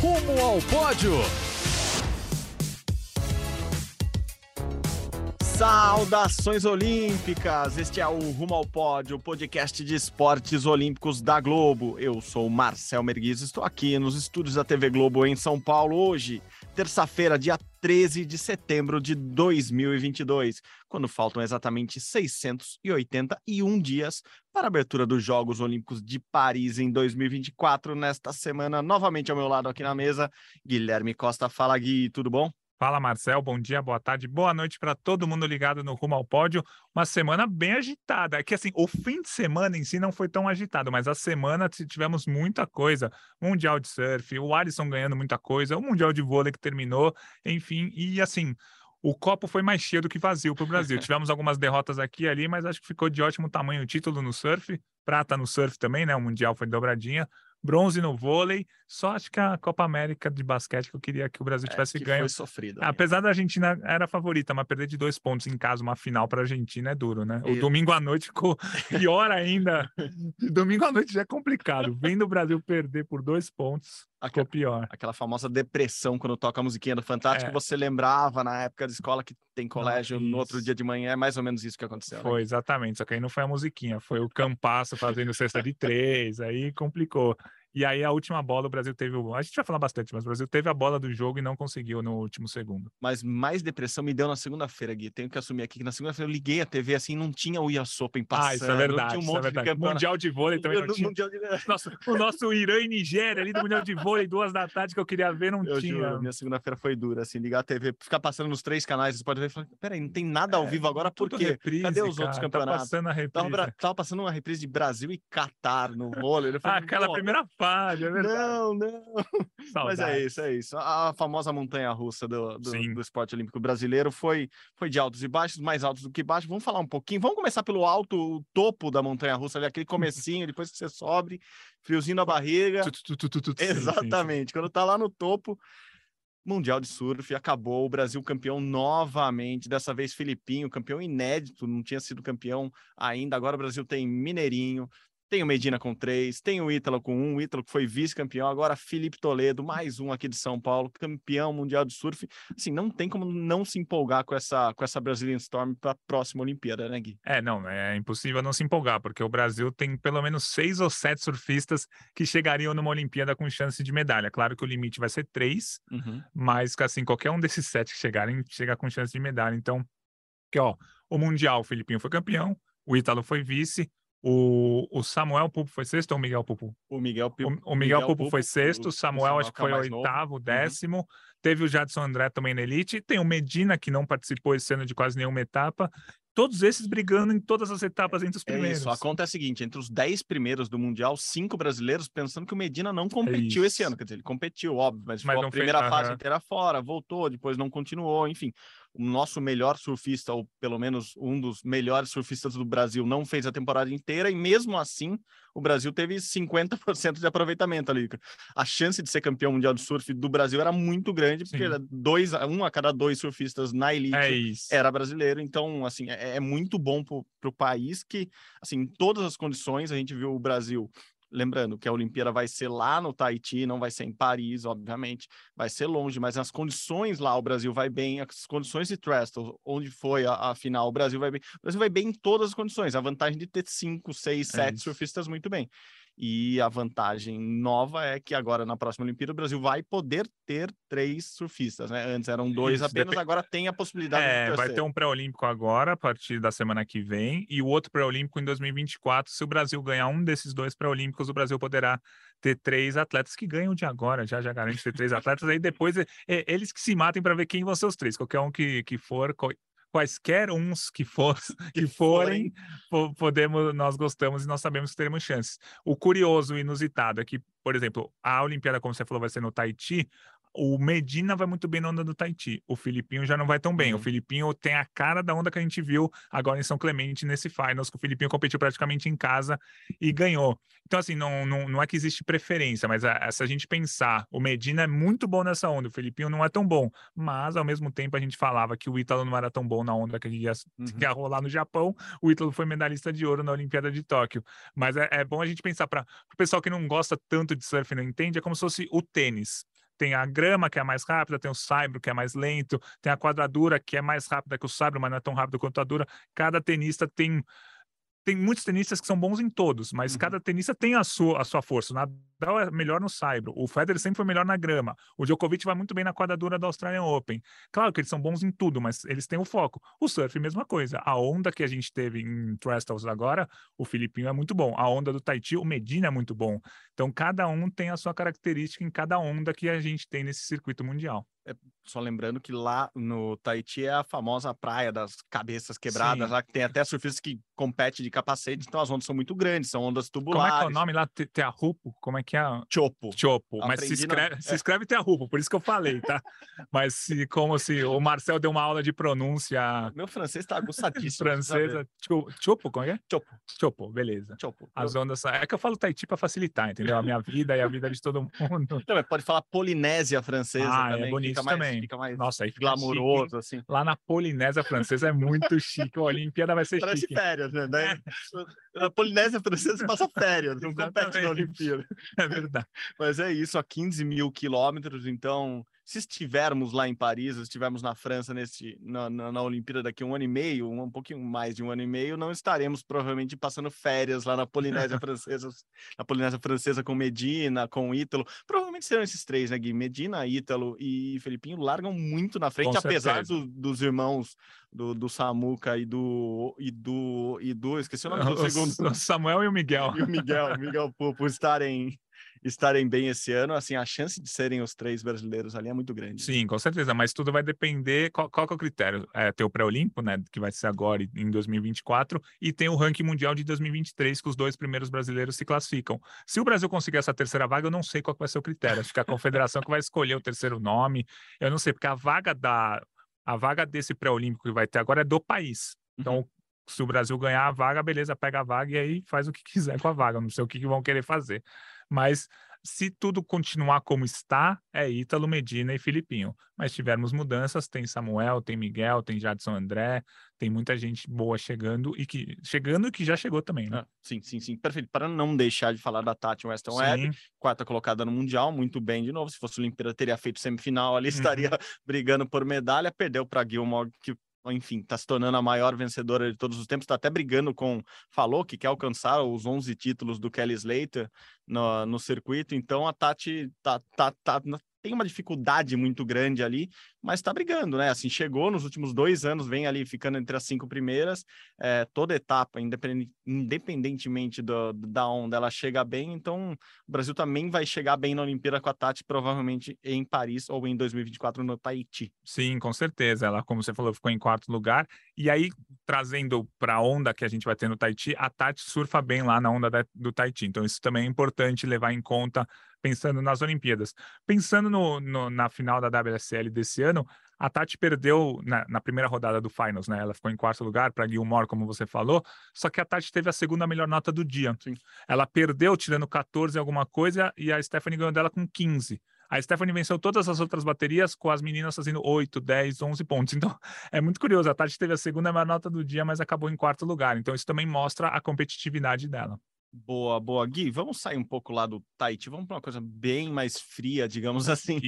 Rumo ao pódio! Saudações olímpicas! Este é o Rumo ao Pódio, o podcast de esportes olímpicos da Globo. Eu sou Marcel Merguiz, estou aqui nos estúdios da TV Globo em São Paulo hoje, terça-feira, dia 13 de setembro de 2022, quando faltam exatamente 681 dias para a abertura dos Jogos Olímpicos de Paris em 2024. Nesta semana, novamente ao meu lado aqui na mesa, Guilherme Costa. Fala, Gui, tudo bom? Fala Marcel, bom dia, boa tarde, boa noite para todo mundo ligado no Rumo ao Pódio. Uma semana bem agitada. É que assim, o fim de semana em si não foi tão agitado, mas a semana tivemos muita coisa. Mundial de surf, o Alisson ganhando muita coisa, o Mundial de vôlei que terminou, enfim, e assim, o copo foi mais cheio do que vazio para o Brasil. Tivemos algumas derrotas aqui e ali, mas acho que ficou de ótimo tamanho o título no surf, prata no surf também, né? O Mundial foi dobradinha bronze no vôlei. Só acho que a Copa América de basquete que eu queria que o Brasil tivesse é, que ganho. Foi sofrido. Apesar da Argentina era a favorita, mas perder de dois pontos em casa, uma final para a Argentina é duro, né? O domingo à noite ficou pior ainda. domingo à noite já é complicado. Vendo o Brasil perder por dois pontos, ficou pior. Aquela famosa depressão quando toca a musiquinha do Fantástico, é. você lembrava na época da escola que tem colégio Não, no outro dia de manhã, é mais ou menos isso que aconteceu. Foi, né? exatamente. Só que aí não foi a musiquinha, foi o Campasso fazendo cesta de três, aí complicou. E aí a última bola o Brasil teve, a gente vai falar bastante, mas o Brasil teve a bola do jogo e não conseguiu no último segundo. Mas mais depressão me deu na segunda-feira, Gui. Tenho que assumir aqui que na segunda-feira eu liguei a TV assim, não tinha o Ias Open passando. Ah, isso é verdade, um monte é verdade. De mundial de vôlei também não tinha. De... Nosso, o nosso Irã e Nigéria ali do Mundial de Vôlei, duas da tarde que eu queria ver, não eu tinha. Juro, minha segunda-feira foi dura, assim, ligar a TV, ficar passando nos três canais, você pode ver e falar, peraí, não tem nada ao é, vivo agora, por quê? Reprise, Cadê os cara, outros campeonatos? Tá passando a reprise. Tava, tava, passando uma reprise de Brasil e Catar no vôlei. ah, aquela primeira fase, é verdade. Não, não. Mas é isso, é isso. A famosa montanha russa do, do, do, esporte olímpico brasileiro foi, foi de altos e baixos, mais altos do que baixos. Vamos falar um pouquinho. Vamos começar pelo alto, o topo da montanha russa, ali, aquele comecinho, depois que você sobe, friozinho na barriga. Exatamente. Quando tá lá no topo. Mundial de Surf, acabou o Brasil campeão novamente, dessa vez Filipinho, campeão inédito, não tinha sido campeão ainda. Agora o Brasil tem Mineirinho, tem o Medina com três, tem o Ítalo com um, o Ítalo que foi vice-campeão, agora Felipe Toledo, mais um aqui de São Paulo, campeão mundial de surf. Assim, não tem como não se empolgar com essa, com essa Brazilian Storm para a próxima Olimpíada, né, Gui? É, não, é impossível não se empolgar, porque o Brasil tem pelo menos seis ou sete surfistas que chegariam numa Olimpíada com chance de medalha. Claro que o limite vai ser três, uhum. mas assim, qualquer um desses sete que chegarem, chega com chance de medalha. Então, que ó, o Mundial, o Filipinho foi campeão, o Ítalo foi vice, o, o Samuel Pupo foi sexto ou o Miguel Pupo? O Miguel, o, o Miguel, Miguel Pupo, Pupo foi sexto, o Samuel, Samuel acho que foi oitavo, novo. décimo. Uhum. Teve o Jadson André também na elite. Tem o Medina, que não participou esse ano de quase nenhuma etapa. Todos esses brigando em todas as etapas entre os primeiros. É isso. A conta é a seguinte: entre os dez primeiros do Mundial, cinco brasileiros, pensando que o Medina não competiu é esse ano. Quer dizer, ele competiu, óbvio, mas, mas a primeira fez... fase uhum. inteira fora, voltou, depois não continuou, enfim o nosso melhor surfista, ou pelo menos um dos melhores surfistas do Brasil, não fez a temporada inteira, e mesmo assim o Brasil teve 50% de aproveitamento ali. A chance de ser campeão mundial de surf do Brasil era muito grande, porque dois, um a cada dois surfistas na elite é era brasileiro. Então, assim, é, é muito bom para o país que, assim, em todas as condições, a gente viu o Brasil Lembrando que a Olimpíada vai ser lá no Tahiti, não vai ser em Paris, obviamente, vai ser longe, mas as condições lá o Brasil vai bem, as condições de Trestle, onde foi a, a, final, o Brasil vai bem. O Brasil vai bem em todas as condições, a vantagem de ter cinco, seis, é sete isso. surfistas muito bem. E a vantagem nova é que agora na próxima Olimpíada o Brasil vai poder ter três surfistas, né? Antes eram dois Isso, apenas, dep... agora tem a possibilidade é, vai ter um pré-olímpico agora, a partir da semana que vem, e o outro pré-olímpico em 2024. Se o Brasil ganhar um desses dois pré-olímpicos, o Brasil poderá ter três atletas que ganham de agora, já já garante ter três atletas, aí depois é, é, eles que se matem para ver quem vão ser os três. Qualquer um que, que for, quaisquer uns que, for, que, forem, podemos, nós gostamos e nós sabemos que teremos chances. O curioso e inusitado é que, por exemplo, a Olimpíada, como você falou, vai ser no Tahiti o Medina vai muito bem na onda do Tahiti. O Filipinho já não vai tão bem. Uhum. O Filipinho tem a cara da onda que a gente viu agora em São Clemente nesse Finals, que o Filipinho competiu praticamente em casa e ganhou. Então, assim, não, não, não é que existe preferência, mas a, a, se a gente pensar, o Medina é muito bom nessa onda, o Filipinho não é tão bom. Mas, ao mesmo tempo, a gente falava que o Ítalo não era tão bom na onda que ia, uhum. ia rolar no Japão. O Ítalo foi medalhista de ouro na Olimpíada de Tóquio. Mas é, é bom a gente pensar para o pessoal que não gosta tanto de surf e não entende, é como se fosse o tênis tem a grama, que é mais rápida, tem o saibro, que é mais lento, tem a quadradura, que é mais rápida que o saibro, mas não é tão rápido quanto a dura. Cada tenista tem tem muitos tenistas que são bons em todos, mas uhum. cada tenista tem a sua, a sua força. O Nadal é melhor no saibro, o Federer sempre foi melhor na grama, o Djokovic vai muito bem na quadradura da Australian Open. Claro que eles são bons em tudo, mas eles têm o foco. O surf, mesma coisa. A onda que a gente teve em Trestles agora, o Filipinho é muito bom. A onda do Tahiti, o Medina é muito bom. Então, cada um tem a sua característica em cada onda que a gente tem nesse circuito mundial. É, só lembrando que lá no Tahiti é a famosa praia das cabeças quebradas, Sim. lá que tem até surfistas que competem de capacete, então as ondas são muito grandes, são ondas tubulares. Como é que é o nome lá? Tearupo? Como é que é? Chopo. Chopo, mas se escreve, na... se é. escreve Tearupo, por isso que eu falei, tá? mas se, como se o Marcel deu uma aula de pronúncia... Meu francês tá aguçadíssimo. Francesa. Chopo, como é? Chopo. Chopo, beleza. Chopo. As ondas... É que eu falo Tahiti para facilitar, entendeu? A minha vida e a vida de todo mundo. Não, pode falar Polinésia francesa ah, é também. É bonito fica mais, também. Fica mais Nossa, aí glamouroso, assim. Lá na Polinésia Francesa é muito chique. A Olimpíada vai ser Parece chique. férias, né? Daí, Na Polinésia Francesa passa férias, não compete na Olimpíada. É verdade. Mas é isso, a 15 mil quilômetros, então se estivermos lá em Paris, se estivermos na França nesse, na, na, na, Olimpíada daqui a um ano e meio, um, um, pouquinho mais de um ano e meio, não estaremos provavelmente passando férias lá na Polinésia Francesa, na Polinésia Francesa com Medina, com Ítalo. Provavelmente serão esses três, né, Gui? Medina, Ítalo e Felipinho largam muito na frente, apesar do, dos irmãos do, do Samuca e do, e do, e do, esqueci o nome do o, segundo. O Samuel e o Miguel. E o Miguel, Miguel Pupo estarem estarem bem esse ano, assim, a chance de serem os três brasileiros ali é muito grande. Sim, com certeza, mas tudo vai depender, qual, qual é o critério? É ter o pré-olímpico, né, que vai ser agora em 2024, e tem o ranking mundial de 2023, que os dois primeiros brasileiros se classificam. Se o Brasil conseguir essa terceira vaga, eu não sei qual vai ser o critério, acho que a confederação que vai escolher o terceiro nome, eu não sei, porque a vaga da... A vaga desse pré-olímpico que vai ter agora é do país. Então, uhum se o Brasil ganhar a vaga, beleza, pega a vaga e aí faz o que quiser com a vaga. Não sei o que, que vão querer fazer. Mas se tudo continuar como está, é Ítalo, Medina e Filipinho. Mas tivermos mudanças, tem Samuel, tem Miguel, tem Jadson André, tem muita gente boa chegando e que chegando e que já chegou também, né? Ah, sim, sim, sim. Perfeito. Para não deixar de falar da Tati Weston Webb, quarta colocada no Mundial, muito bem de novo. Se fosse o Olimpíada, teria feito semifinal ali, estaria uhum. brigando por medalha. Perdeu para Gilmore, que enfim, está se tornando a maior vencedora de todos os tempos, está até brigando com, falou que quer alcançar os 11 títulos do Kelly Slater no, no circuito, então a Tati tá, tá, tá, tem uma dificuldade muito grande ali, mas está brigando, né? Assim, chegou nos últimos dois anos, vem ali ficando entre as cinco primeiras, é, toda etapa, independentemente do, da onda, ela chega bem, então o Brasil também vai chegar bem na Olimpíada com a Tati, provavelmente em Paris ou em 2024 no Tahiti. Sim, com certeza. Ela, como você falou, ficou em quarto lugar. E aí, trazendo para a onda que a gente vai ter no Tahiti, a Tati surfa bem lá na onda da, do Tahiti. Então, isso também é importante levar em conta pensando nas Olimpíadas. Pensando no, no, na final da WSL desse ano, a Tati perdeu na, na, primeira rodada do Finals, né? Ela ficou em quarto lugar para Gilmore, como você falou, só que a Tati teve a segunda melhor nota do dia. Sim. Ela perdeu tirando 14 alguma coisa e a Stephanie ganhou dela com 15. A Stephanie venceu todas as outras baterias com as meninas fazendo 8, 10, 11 pontos. Então, é muito curioso. A Tati teve a segunda melhor nota do dia, mas acabou em quarto lugar. Então, isso também mostra a competitividade dela. Boa, boa. Gui, vamos sair um pouco lá do Tahiti, vamos para uma coisa bem mais fria, digamos assim,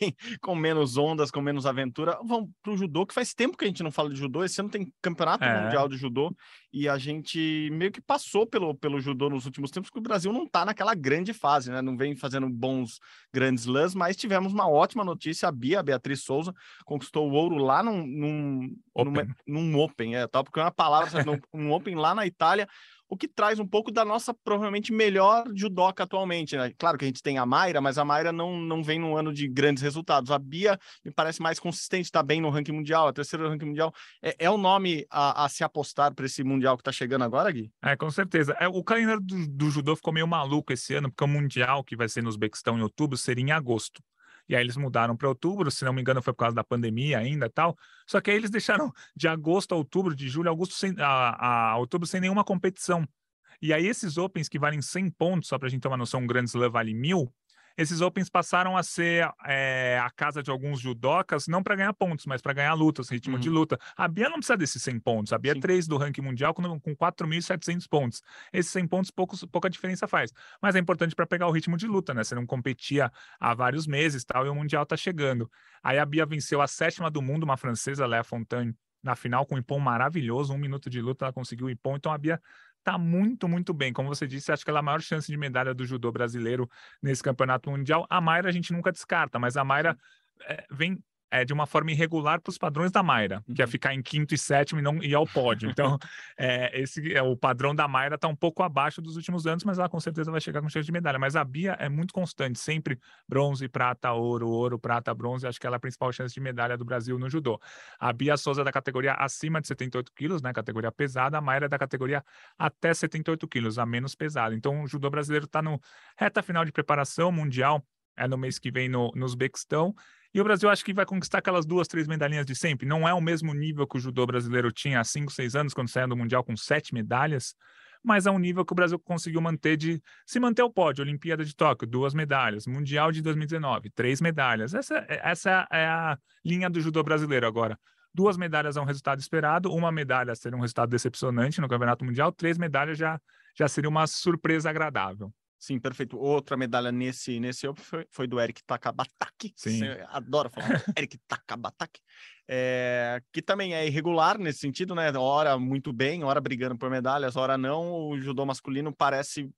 bem, com menos ondas, com menos aventura. Vamos para o judô, que faz tempo que a gente não fala de judô. Esse ano tem campeonato é. mundial de judô e a gente meio que passou pelo, pelo judô nos últimos tempos, porque o Brasil não está naquela grande fase, né? Não vem fazendo bons grandes lãs, mas tivemos uma ótima notícia. A Bia, a Beatriz Souza, conquistou o ouro lá num, num, open. Num, num open, é, tal, porque é uma palavra, num, um Open lá na Itália o que traz um pouco da nossa provavelmente melhor judoca atualmente. Né? Claro que a gente tem a Mayra, mas a Mayra não, não vem num ano de grandes resultados. A Bia me parece mais consistente, está bem no ranking mundial, a terceira no ranking mundial. É, é o nome a, a se apostar para esse mundial que está chegando agora, Gui? É, com certeza. É, o calendário do, do judô ficou meio maluco esse ano, porque o mundial que vai ser no Uzbequistão em outubro seria em agosto. E aí eles mudaram para outubro, se não me engano, foi por causa da pandemia ainda tal. Só que aí eles deixaram de agosto a outubro, de julho a agosto sem, a, a outubro sem nenhuma competição. E aí esses Opens que valem 100 pontos, só para a gente ter uma noção, um grande Slam vale mil, esses Opens passaram a ser é, a casa de alguns judocas, não para ganhar pontos, mas para ganhar lutas, ritmo uhum. de luta. A Bia não precisa desses 100 pontos. A Bia Sim. é 3 do ranking mundial com, com 4.700 pontos. Esses 100 pontos poucos, pouca diferença faz. Mas é importante para pegar o ritmo de luta, né? Você não competia há vários meses tal, e o mundial está chegando. Aí a Bia venceu a sétima do mundo, uma francesa, Léa Fontaine, na final com um ipom maravilhoso, um minuto de luta, ela conseguiu o ipom. Então a Bia está muito, muito bem. Como você disse, acho que ela é a maior chance de medalha do judô brasileiro nesse campeonato mundial. A Mayra a gente nunca descarta, mas a Mayra é, vem é, de uma forma irregular para os padrões da Mayra, uhum. que é uhum. ficar em quinto e sétimo e não ir ao pódio. Então, é, esse é o padrão da Mayra está um pouco abaixo dos últimos anos, mas ela com certeza vai chegar com cheio de medalha. Mas a Bia é muito constante, sempre bronze, prata, ouro, ouro, prata, bronze. Acho que ela é a principal chance de medalha do Brasil no judô. A Bia Souza é da categoria acima de 78 quilos, né? Categoria pesada. A Mayra é da categoria até 78 quilos, a menos pesada. Então, o judô brasileiro está no reta final de preparação mundial é no mês que vem no, no Uzbequistão. E o Brasil acho que vai conquistar aquelas duas, três medalhinhas de sempre. Não é o mesmo nível que o judô brasileiro tinha há cinco, seis anos, quando saiu do Mundial com sete medalhas, mas é um nível que o Brasil conseguiu manter de se manter o pódio. Olimpíada de Tóquio, duas medalhas. Mundial de 2019, três medalhas. Essa, essa é a linha do judô brasileiro agora. Duas medalhas é um resultado esperado, uma medalha seria um resultado decepcionante no Campeonato Mundial, três medalhas já, já seria uma surpresa agradável. Sim, perfeito. Outra medalha nesse nesse foi, foi do Eric Takabataki. Sim. Você adora falar. Eric Takabataki. É, que também é irregular nesse sentido, né? Hora muito bem, hora brigando por medalhas, hora não. O judô masculino parece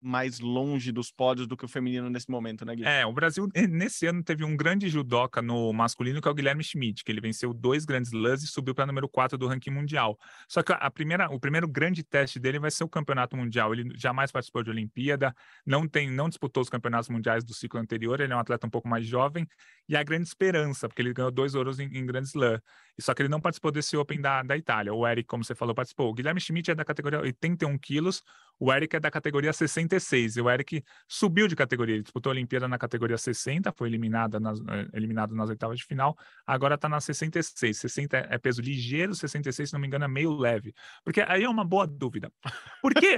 mais longe dos pódios do que o feminino nesse momento, né, Guilherme? É, o Brasil eh, nesse ano teve um grande judoca no masculino que é o Guilherme Schmidt, que ele venceu dois grandes lãs e subiu para número 4 do ranking mundial. Só que a primeira, o primeiro grande teste dele vai ser o campeonato mundial. Ele jamais participou de Olimpíada, não tem, não disputou os campeonatos mundiais do ciclo anterior, ele é um atleta um pouco mais jovem e a grande esperança, porque ele ganhou dois ouros em, em grandes lãs. Só que ele não participou desse Open da, da Itália. O Eric, como você falou, participou. O Guilherme Schmidt é da categoria 81 quilos, o Eric é da categoria 66. E o Eric subiu de categoria. Ele disputou a Olimpíada na categoria 60, foi eliminada nas, eh, eliminado nas oitavas de final. Agora está na 66. 60 é peso ligeiro, 66, se não me engano, é meio leve. Porque aí é uma boa dúvida. Por quê?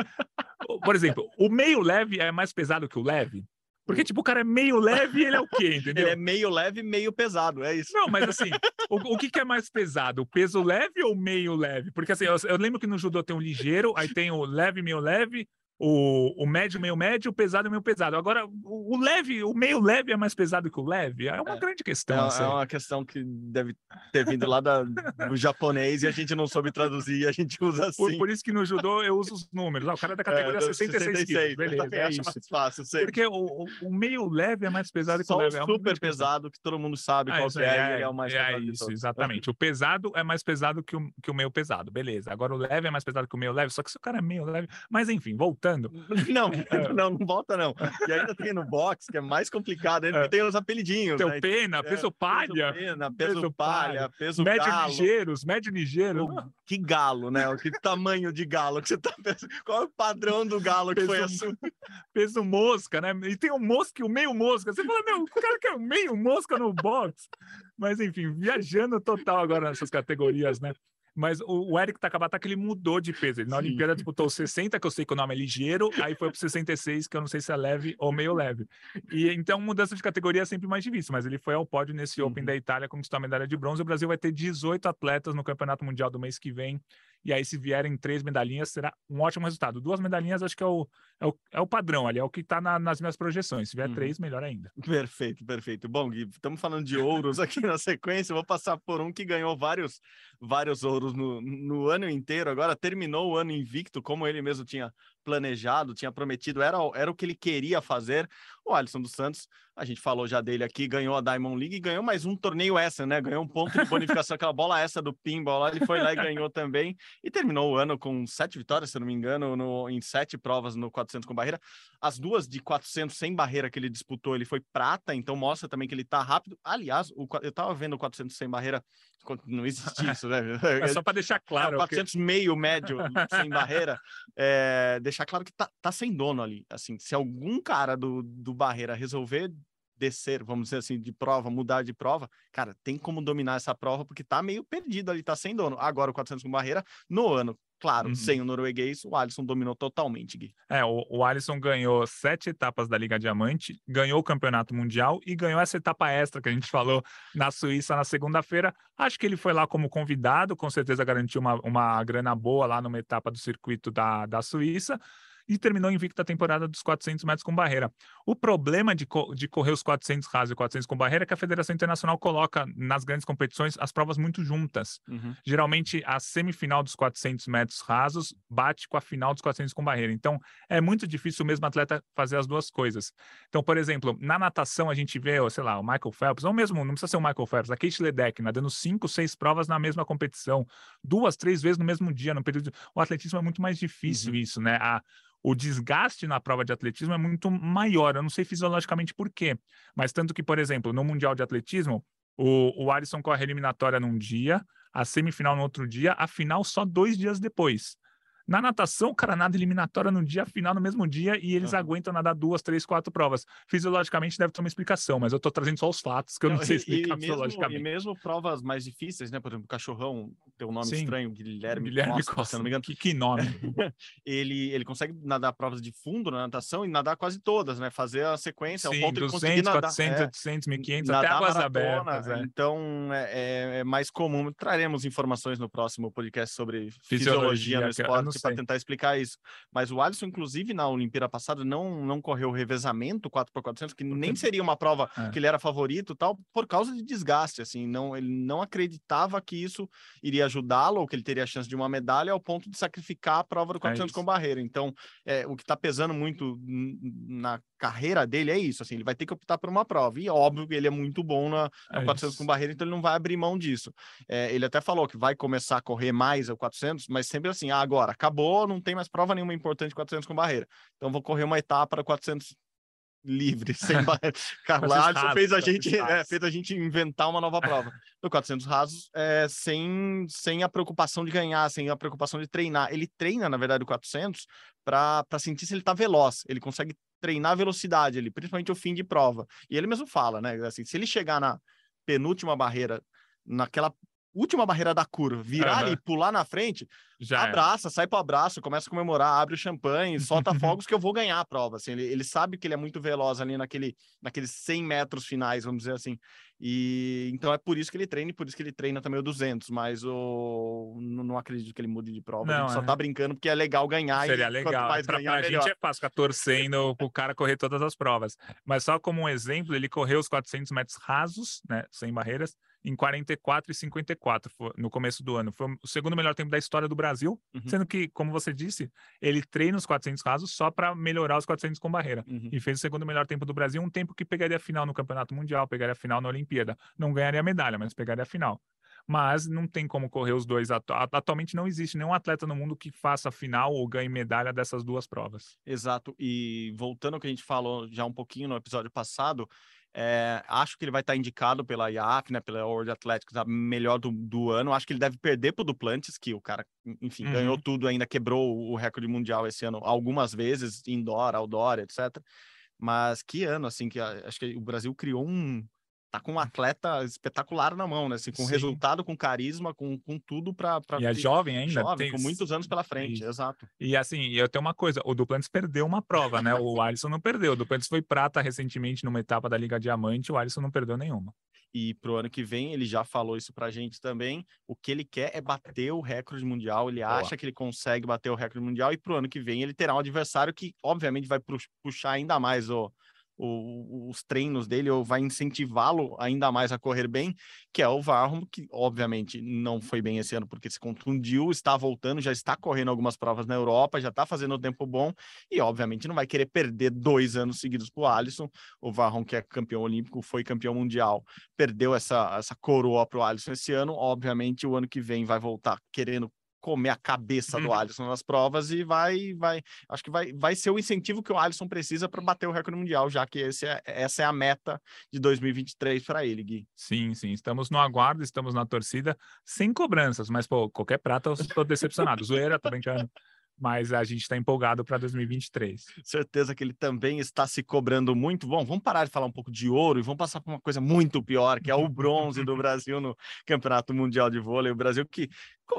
Por exemplo, o meio leve é mais pesado que o leve? Porque, tipo, o cara é meio leve e ele é o quê, entendeu? Ele é meio leve e meio pesado, é isso. Não, mas assim, o, o que, que, é mais pesado? O peso leve ou meio leve? Porque, assim, eu, eu, lembro que no judô tem o ligeiro, aí tem o leve, meio leve, o, o médio, meio médio, o pesado, meio pesado. Agora, o, o, leve, o meio leve é mais pesado que o leve? É uma é, grande questão. É, assim. é, uma questão que deve ter vindo lá da, do japonês e a gente não soube traduzir, a gente usa assim. Por, por isso que no judô eu uso os números. Ah, o cara é da categoria é, 66, 66 quilos. Beleza, é isso. mais fácil, sei. Porque o, o, meio leve é mais pesado Só que o leve. É super pesado, que todo mundo sabe ah, qual é, é, é, o mais pesado. É isso, exatamente. o pesado é mais pesado que o, que o meio pesado, beleza. Agora o leve é mais pesado que o meio leve, só que se o cara é meio leve... Mas enfim, voltando... Não, É. não, não volta não. E ainda tem no box, que é mais complicado, ainda é. tem os apelidinhos. Tem né? o pena, é, peso palha. Peso, pena, peso, peso palha, peso médio galo. ligeiros, médio ligeiro. que galo, né? Que tamanho de galo que você tá pensando? Qual é o padrão do galo que peso, foi assim? Peso mosca, né? E tem o mosca e o meio mosca. Você fala, meu, o cara quer meio mosca no box. Mas enfim, viajando total agora nessas categorias, né? Mas o, Eric Takabataka, ele mudou de peso. Ele na Sim. Olimpíada disputou 60, que eu sei que o nome é ligeiro, aí foi para 66, que eu não sei se é leve ou meio leve. E então, mudança de categoria é sempre mais difícil, mas ele foi ao pódio nesse uhum. Open da Itália, conquistou a medalha de bronze. O Brasil vai ter 18 atletas no Campeonato Mundial do mês que vem. E aí, se vierem três medalhinhas, será um ótimo resultado. Duas medalhinhas, acho que é o, é o, é o padrão ali, é o que está na, nas minhas projeções. Se vier uhum. três, melhor ainda. Perfeito, perfeito. Bom, Gui, estamos falando de ouros aqui na sequência. Vou passar por um que ganhou vários, vários ouros no, no ano inteiro. Agora terminou o ano invicto, como ele mesmo tinha planejado, tinha prometido, era, era o que ele queria fazer. O Alisson dos Santos, a gente falou já dele aqui, ganhou a Diamond League e ganhou mais um torneio essa, né? Ganhou um ponto de bonificação, aquela bola essa do pinball lá, ele foi lá e ganhou também. E terminou o ano com sete vitórias, se não me engano, no, em sete provas no 400 com barreira. As duas de 400 sem barreira que ele disputou, ele foi prata, então mostra também que ele tá rápido. Aliás, o, eu tava vendo o 400 sem barreira, não existe isso, né? É só para deixar claro. É, 400 que... meio médio sem barreira, é, deixar claro que tá, tá sem dono ali. Assim, se algum cara do, do barreira resolver descer, vamos dizer assim, de prova, mudar de prova, cara, tem como dominar essa prova porque tá meio perdido ali, tá sem dono. Agora o 400 com barreira, no ano Claro, uhum. sem o norueguês, o Alisson dominou totalmente, Gui. É, o, o Alisson ganhou sete etapas da Liga Diamante, ganhou o Campeonato Mundial e ganhou essa etapa extra que a gente falou na Suíça na segunda-feira. Acho que ele foi lá como convidado, com certeza garantiu uma, uma grana boa lá numa etapa do circuito da, da Suíça e terminou invicto a temporada dos 400 metros com barreira. O problema de, co de correr os 400 rasos e 400 com barreira é que a Federação Internacional coloca nas grandes competições as provas muito juntas. Uhum. Geralmente, a semifinal dos 400 metros rasos bate com a final dos 400 com barreira. Então, é muito difícil o mesmo atleta fazer as duas coisas. Então, por exemplo, na natação, a gente vê, sei lá, o Michael Phelps, ou mesmo, não precisa ser o Michael Phelps, a Kate Ledeck nadando cinco, seis provas na mesma competição, duas, três vezes no mesmo dia, no período. O atletismo é muito mais difícil, uhum. isso, né? A, o desgaste na prova de atletismo é muito maior. Eu não sei fisiologicamente por quê, mas tanto que, por exemplo, no Mundial de Atletismo, o, o Alisson corre a eliminatória num dia, a semifinal no outro dia, a final só dois dias depois. Na natação, o cara nada eliminatória no dia final, no mesmo dia, e eles uhum. aguentam nadar duas, três, quatro provas. Fisiologicamente deve ter uma explicação, mas eu estou trazendo só os fatos que eu não, não sei explicar e, fisiologicamente. E mesmo provas mais difíceis, né? Por exemplo, o cachorrão tem um nome Sim. estranho, Guilherme, Guilherme Costa, Costa, se não me engano. Que, que nome. ele, ele consegue nadar provas de fundo na natação e nadar quase todas, né? Fazer a sequência, Sim, ao ponto 200, de conseguir nadar. 400, é, 800, 1500, até águas abertas. É. Então, é, é, é, mais comum. Traremos informações no próximo podcast sobre fisiologia, fisiologia no esporte para tentar explicar isso. Mas o Alisson, inclusive, na Olimpíada passada, não, não correu o revezamento 4x400, que nem seria uma prova é. que ele era favorito tal, por causa de desgaste, assim, não, ele não acreditava que isso iria ajudá-lo, ou que ele teria a chance de uma medalha, ao ponto de sacrificar a prova do 400 é com barreira. Então, é, o que está pesando muito na carreira dele é isso, assim, ele vai ter que optar por uma prova, e óbvio que ele é muito bom na, na é 400 isso. com barreira, então ele não vai abrir mão disso. É, ele até falou que vai começar a correr mais o 400, mas sempre assim, ah, agora, acabou, não tem mais prova nenhuma importante 400 com barreira. Então vou correr uma etapa para 400 livre, sem barreira. Carlos fez a gente, é, fez a gente inventar uma nova prova. No 400 rasos, é, sem, sem a preocupação de ganhar, sem a preocupação de treinar. Ele treina, na verdade, o 400 para sentir se ele está veloz. Ele consegue treinar a velocidade ali, principalmente o fim de prova. E ele mesmo fala, né? Assim, se ele chegar na penúltima barreira, naquela última barreira da curva, virar uhum. e pular na frente, já abraça, é. sai pro abraço, começa a comemorar, abre o champanhe, solta fogos que eu vou ganhar a prova. Assim, ele, ele sabe que ele é muito veloz ali naquele, naqueles 100 metros finais, vamos dizer assim. E então é por isso que ele treina e por isso que ele treina também o 200. Mas o não, não acredito que ele mude de prova. Não, só é. tá brincando porque é legal ganhar. Seria e legal. Mais pra, ganhar, pra gente é fácil ficar torcendo o cara correr todas as provas. Mas só como um exemplo, ele correu os 400 metros rasos, né, sem barreiras em 44 e 54 no começo do ano. Foi o segundo melhor tempo da história do Brasil, uhum. sendo que, como você disse, ele treina os 400 rasos só para melhorar os 400 com barreira. Uhum. E fez o segundo melhor tempo do Brasil, um tempo que pegaria a final no Campeonato Mundial, pegaria a final na Olimpíada. Não ganharia medalha, mas pegaria a final. Mas não tem como correr os dois. Atualmente não existe nenhum atleta no mundo que faça final ou ganhe medalha dessas duas provas. Exato. E voltando ao que a gente falou já um pouquinho no episódio passado, é, acho que ele vai estar indicado pela IAF, né, pela World Athletics, a melhor do, do ano. Acho que ele deve perder para o Duplantis, que o cara, enfim, uhum. ganhou tudo, ainda quebrou o recorde mundial esse ano algumas vezes, indoor, outdoor, etc. Mas que ano, assim, que acho que o Brasil criou um, tá com um atleta espetacular na mão, né? Assim, com Sim. resultado, com carisma, com, com tudo para. E é jovem ainda. Jovem, tem... com muitos anos pela frente, e, exato. E assim, eu tenho uma coisa: o Duplantis perdeu uma prova, né? O Alisson não perdeu. O Duplantis foi prata recentemente numa etapa da Liga Diamante, o Alisson não perdeu nenhuma. E pro ano que vem, ele já falou isso pra gente também. O que ele quer é bater o recorde mundial. Ele Boa. acha que ele consegue bater o recorde mundial. E pro ano que vem, ele terá um adversário que, obviamente, vai puxar ainda mais o, o, os treinos dele ou vai incentivá-lo ainda mais a correr bem, que é o Varro, que obviamente não foi bem esse ano porque se contundiu, está voltando, já está correndo algumas provas na Europa, já está fazendo um tempo bom e obviamente não vai querer perder dois anos seguidos para o Alisson. O Varron, que é campeão olímpico, foi campeão mundial, perdeu essa, essa coroa para o Alisson esse ano. Obviamente, o ano que vem vai voltar querendo comer a cabeça do. Alisson nas provas e vai, vai, acho que vai, vai ser o incentivo que o Alisson precisa para bater o recorde mundial, já que esse é, essa é a meta de 2023 para ele, Gui. Sim, sim, estamos no aguardo, estamos na torcida, sem cobranças, mas pô, qualquer prata eu estou decepcionado. Zoeira, tô brincando mas a gente está empolgado para 2023. Certeza que ele também está se cobrando muito. Bom, vamos parar de falar um pouco de ouro e vamos passar para uma coisa muito pior, que é o bronze do Brasil no Campeonato Mundial de Vôlei. O Brasil que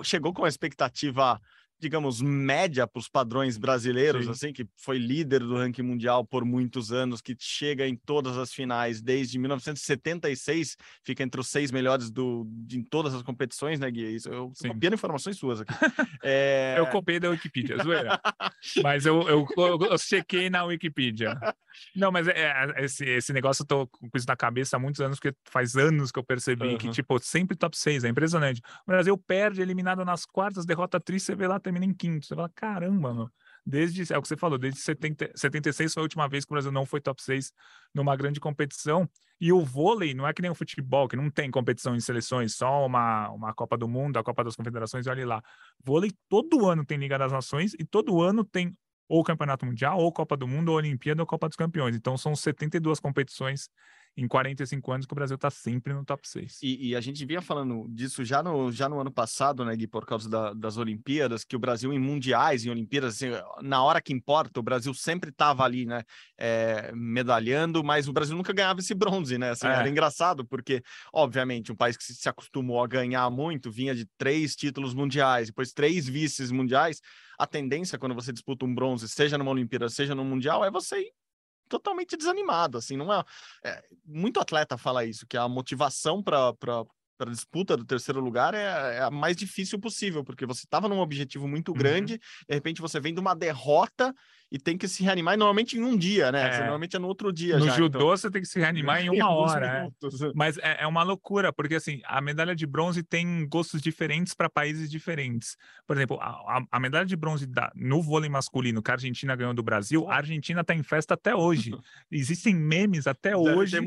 chegou com a expectativa digamos, média para os padrões brasileiros, Sim. assim, que foi líder do ranking mundial por muitos anos, que chega em todas as finais desde 1976, fica entre os seis melhores do, de, em todas as competições, né, Gui? Isso, eu Sim. copiando informações suas aqui. É... eu copiei da Wikipedia, zoeira. mas eu, eu, eu, eu, chequei na Wikipedia. Não, mas é, é, esse, esse negócio eu tô com isso na cabeça há muitos anos, porque faz anos que eu percebi uhum. que, tipo, sempre top 6, é impressionante. O Brasil perde, eliminado nas quartas, derrota triste, você vê lá, termina em quinto. Você fala, caramba, mano. Desde, é o que você falou, desde 70, 76 foi a última vez que o Brasil não foi top 6 numa grande competição. E o vôlei não é que nem o futebol, que não tem competição em seleções, só uma, uma Copa do Mundo, a Copa das Confederações, olha lá. Vôlei todo ano tem Liga das Nações e todo ano tem ou Campeonato Mundial, ou Copa do Mundo, ou Olimpíada, ou Copa dos Campeões. Então são 72 competições em 45 anos que o Brasil está sempre no top 6. E, e, a gente vinha falando disso já no, já no ano passado, né, Gui, por causa da, das Olimpíadas, que o Brasil em mundiais, em Olimpíadas, assim, na hora que importa, o Brasil sempre estava ali, né, é, medalhando, mas o Brasil nunca ganhava esse bronze, né? Assim, é. Era engraçado, porque, obviamente, um país que se acostumou a ganhar muito, vinha de três títulos mundiais, depois três vices mundiais. A tendência, quando você disputa um bronze, seja numa Olimpíada, seja no Mundial, é você ir totalmente desanimado, assim, não é, é muito atleta fala isso, que a motivação para para a disputa do terceiro lugar é, é, a mais difícil possível, porque você estava num objetivo muito uhum. grande, de repente você vem de uma derrota e tem que se reanimar, normalmente em um dia, né? É. Normalmente é no outro dia. No já, judô então... você tem que se reanimar em uma hora. É. Mas é, é, uma loucura, porque assim, a medalha de bronze tem gostos diferentes para países diferentes. Por exemplo, a, a, medalha de bronze da, no vôlei masculino que a Argentina ganhou do Brasil, a Argentina está em festa até hoje. Existem memes até hoje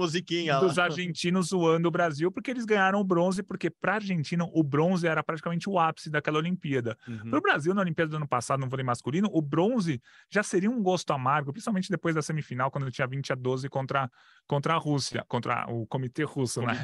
dos argentinos zoando o Brasil porque eles ganharam o bronze, porque para a Argentina o bronze era praticamente o ápice daquela Olimpíada. Uhum. Para o Brasil, na Olimpíada do ano passado, no vôlei masculino, o bronze já seria um gosto amargo, principalmente depois da semifinal, quando tinha 20 a 12 contra, contra a Rússia, contra o Comitê Russo, né?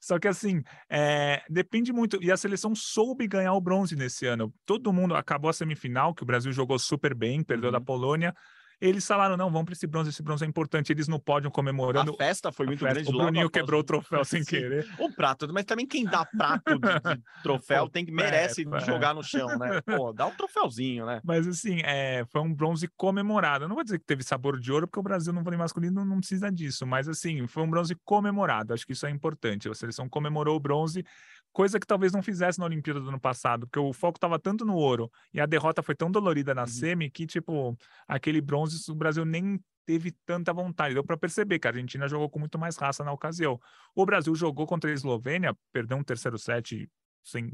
Só que assim, é, depende muito. E a seleção soube ganhar o bronze nesse ano. Todo mundo acabou a semifinal, que o Brasil jogou super bem, perdeu uhum. da Polônia. Eles falaram, não, vamos para esse bronze, esse bronze é importante. Eles no pódio comemorando. A festa foi muito grande. O Bruninho quebrou o troféu sem querer. O prato, mas também quem dá prato de, de troféu tem que merece é, jogar no chão, né? Pô, dá um troféuzinho, né? Mas assim, é, foi um bronze comemorado. Eu não vou dizer que teve sabor de ouro, porque o Brasil no vôlei masculino não precisa disso, mas assim, foi um bronze comemorado. Acho que isso é importante. A seleção comemorou o bronze coisa que talvez não fizesse na Olimpíada do ano passado, porque o foco estava tanto no ouro e a derrota foi tão dolorida na uhum. semi que, tipo, aquele bronze o Brasil nem teve tanta vontade. Deu para perceber que a Argentina jogou com muito mais raça na ocasião. O Brasil jogou contra a Eslovênia, perdeu um terceiro set sem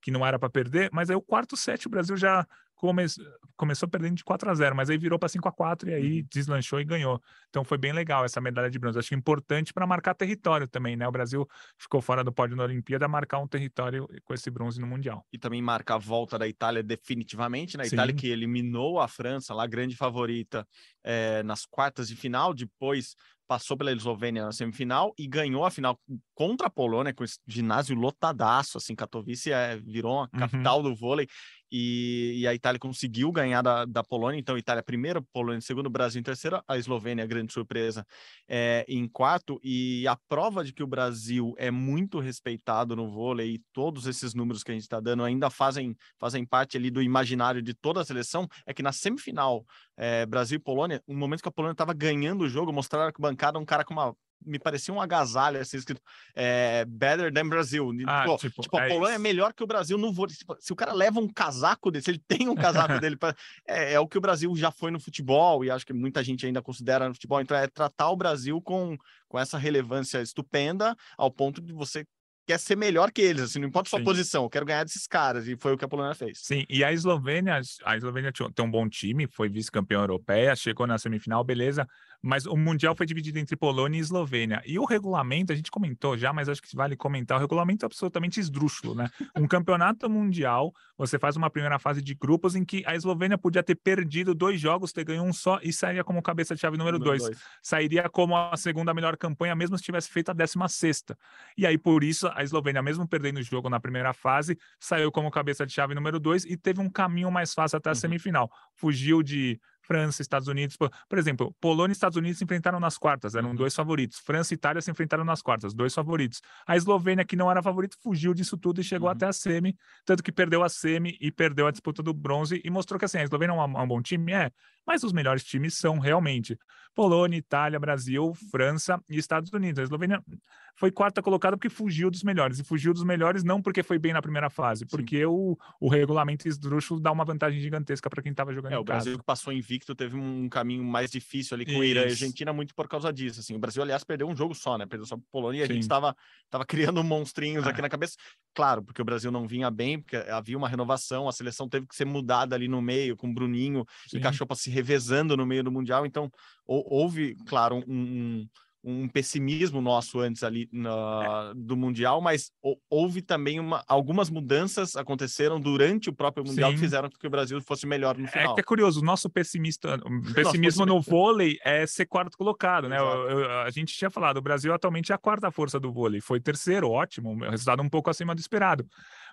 que não era para perder, mas aí o quarto set o Brasil já come, começou perdendo de 4 a 0 mas aí virou para 5 a 4 e aí uhum. deslanchou e ganhou. Então foi bem legal essa medalha de bronze. Acho é importante para marcar território também, né? O Brasil ficou fora do pódio na Olimpíada, marcar um território com esse bronze no Mundial. E também marca a volta da Itália definitivamente, né? A Itália que eliminou a França, lá grande favorita, é, nas quartas de final, depois passou pela Eslovênia na semifinal e ganhou a final contra a Polônia, com esse ginásio lotadaço, assim, Katowice é, virou a uhum. capital uhum. do vôlei, e, e, a Itália conseguiu ganhar da, da Polônia, então Itália primeiro, Polônia segundo, Brasil em terceiro, a Eslovênia, grande surpresa, é, em quarto, e a prova de que o Brasil é muito respeitado no vôlei, e todos esses números que a gente está dando ainda fazem, fazem parte ali do imaginário de toda a seleção, é que na semifinal, é, Brasil e Polônia, no momento que a Polônia estava ganhando o jogo, mostraram que bancada um cara com uma me parecia um agasalho, assim, escrito é, Better than Brasil. Ah, tipo, tipo, tipo, a é Polônia é isso. melhor que o Brasil no vôlei. Tipo, se o cara leva um casaco dele, se ele tem um casaco dele, pra, é, é o que o Brasil já foi no futebol, e acho que muita gente ainda considera no futebol. Então, é tratar o Brasil com, com essa relevância estupenda, ao ponto de você quer ser melhor que eles, assim, não importa sua Sim. posição, eu quero ganhar desses caras, e foi o que a Polônia fez. Sim, e a Eslovênia, a Eslovênia tinha- tem um bom time, foi vice-campeã europeia, chegou na semifinal, beleza, mas o Mundial foi dividido entre Polônia e Eslovênia. E o regulamento, a gente comentou já, mas acho que vale comentar, o regulamento é absolutamente esdrúxulo, né? Um campeonato mundial, você faz uma primeira fase de grupos em que a Eslovênia podia ter perdido dois jogos, ter ganho um só e sairia como cabeça de chave número dois. Sairia como a segunda melhor campanha, mesmo se tivesse feito a 16 sexta. E aí, por isso, a Eslovênia, mesmo perdendo o jogo na primeira fase, saiu como cabeça de chave número dois e teve um caminho mais fácil até a Uhum. semifinal. Fugiu de França, Estados Unidos. Por, exemplo, Polônia e Estados Unidos se enfrentaram nas quartas, eram Uhum. dois favoritos. França e Itália se enfrentaram nas quartas, dois favoritos. A Eslovênia, que não era favorito, fugiu disso tudo e chegou Uhum. até a semi, tanto que perdeu a semi e perdeu a disputa do bronze e mostrou que assim, a Eslovênia é um, é um bom time, é, mas os melhores times são realmente Polônia, Itália, Brasil, França e Estados Unidos. A Eslovênia foi quarta colocada porque fugiu dos melhores. E fugiu dos melhores não porque foi bem na primeira fase, porque o, o regulamento esdrúxulo dá uma vantagem gigantesca para quem estava jogando É, o casa. Brasil que passou invicto teve um caminho mais difícil ali com o Irã e Isso. Argentina muito por causa disso, assim. O Brasil, aliás, perdeu um jogo só, né? Perdeu só pro Polônia e a gente estava tava criando monstrinhos Ah. aqui na cabeça. Claro, porque o Brasil não vinha bem, porque havia uma renovação, a seleção teve que ser mudada ali no meio, com o Bruninho e Sim. Cachopa se revezando no meio do Mundial, então hou- houve, claro, um, um, um pessimismo nosso antes ali na- do Mundial, mas hou- houve também uma, algumas mudanças aconteceram durante o próprio Mundial que Sim. fizeram com que o Brasil fosse melhor no É final. que é curioso, o nosso pessimista, o pessimismo no vôlei é ser quarto colocado, né? Eu- eu- a gente tinha falado, o Brasil atualmente é a quarta força do vôlei, foi terceiro, ótimo, resultado um pouco acima do esperado.